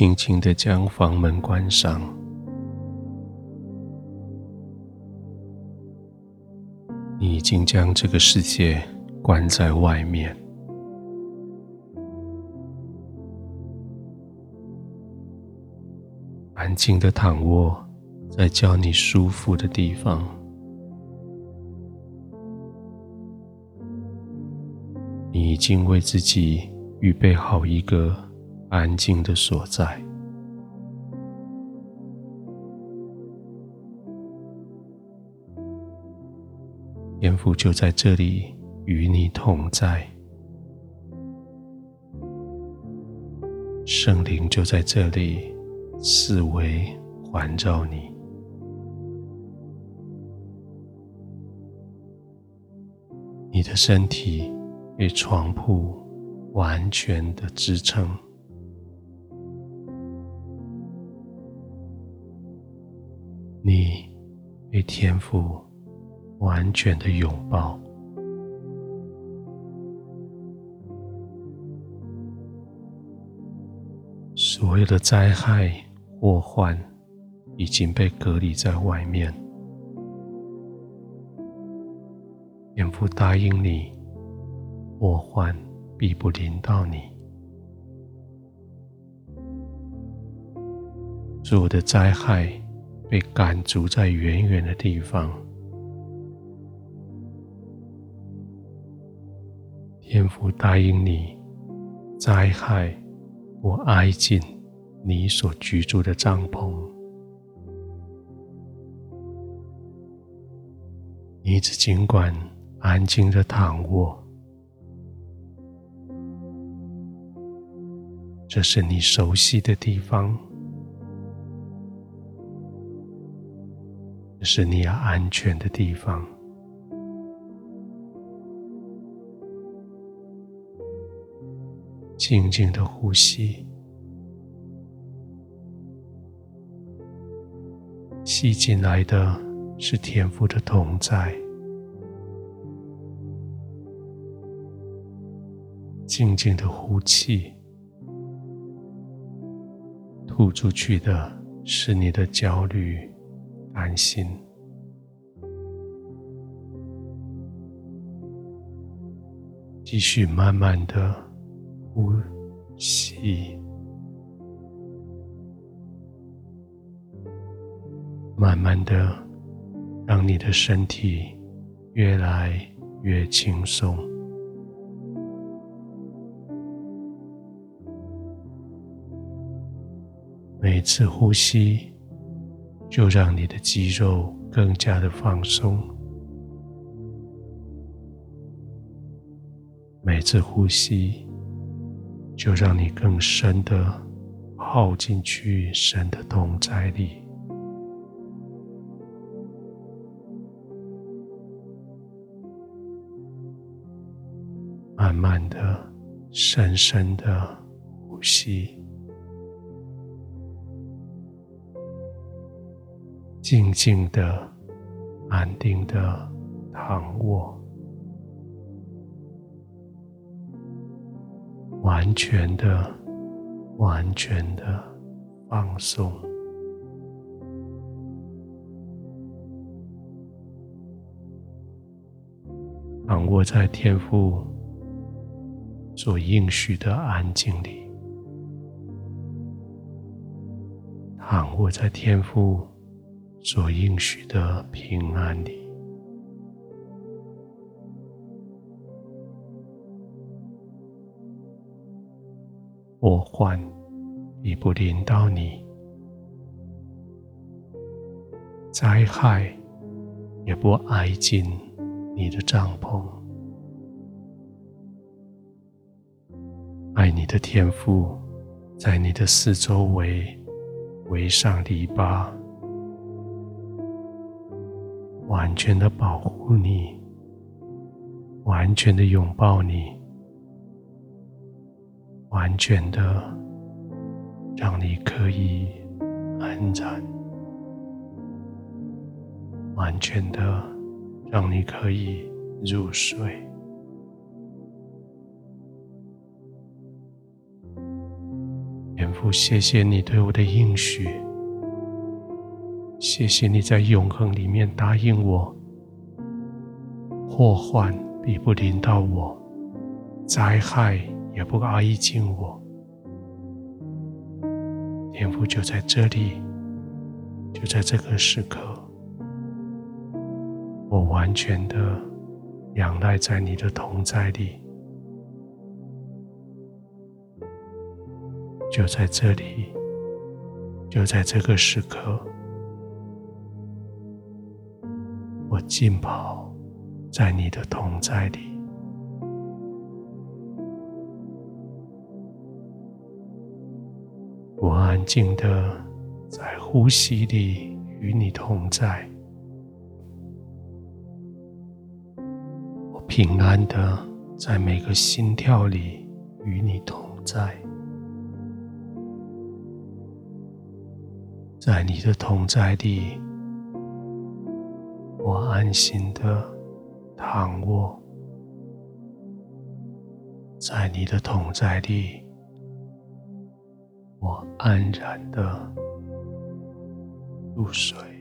轻轻的将房门关上。你已经将这个世界关在外面，安静的躺卧在叫你舒服的地方。你已经为自己预备好一个安静的所在。天父就在这里与你同在，圣灵就在这里四围环绕你，你的身体被床铺完全的支撑，被天赋完全的拥抱，所有的灾害祸患已经被隔离在外面。天父答应你，祸患必不临到你。所有的灾害被赶逐在远远的地方。天父答应你，灾害不挨近你所居住的帐篷。你只尽管安静的躺卧，这是你熟悉的地方，是你要安全的地方。静静的呼吸，吸进来的是天父的同在；静静的呼气，吐出去的是你的焦虑、安心。继续慢慢的。呼吸，慢慢的，让你的身体越来越轻松。每次呼吸，就让你的肌肉更加的放松。每次呼吸。就让你更深的耗进去神的同在里，慢慢的、深深的呼吸，静静的、安定的躺卧。完全的、完全的放松，躺卧在天父所应许的安静里，躺卧在天父所应许的平安里。祸患已不临到你，灾害也不挨近你的帐篷。爱你的天父在你的四周围围上篱笆，完全的保护你，完全的拥抱你。完全的，让你可以安然；完全的，让你可以入睡。天父，谢谢你对我的应许，谢谢你在永恒里面答应我，祸患必不临到我，灾害也不挨近我。天父就在这里，就在这个时刻，我完全的仰赖在你的同在里。就在这里，就在这个时刻，浸泡在你的同在里，我安静的在呼吸里与你同在，我平安的在每个心跳里与你同在。在你的同在里，我安心的躺卧；在你的同在里，我安然的入睡。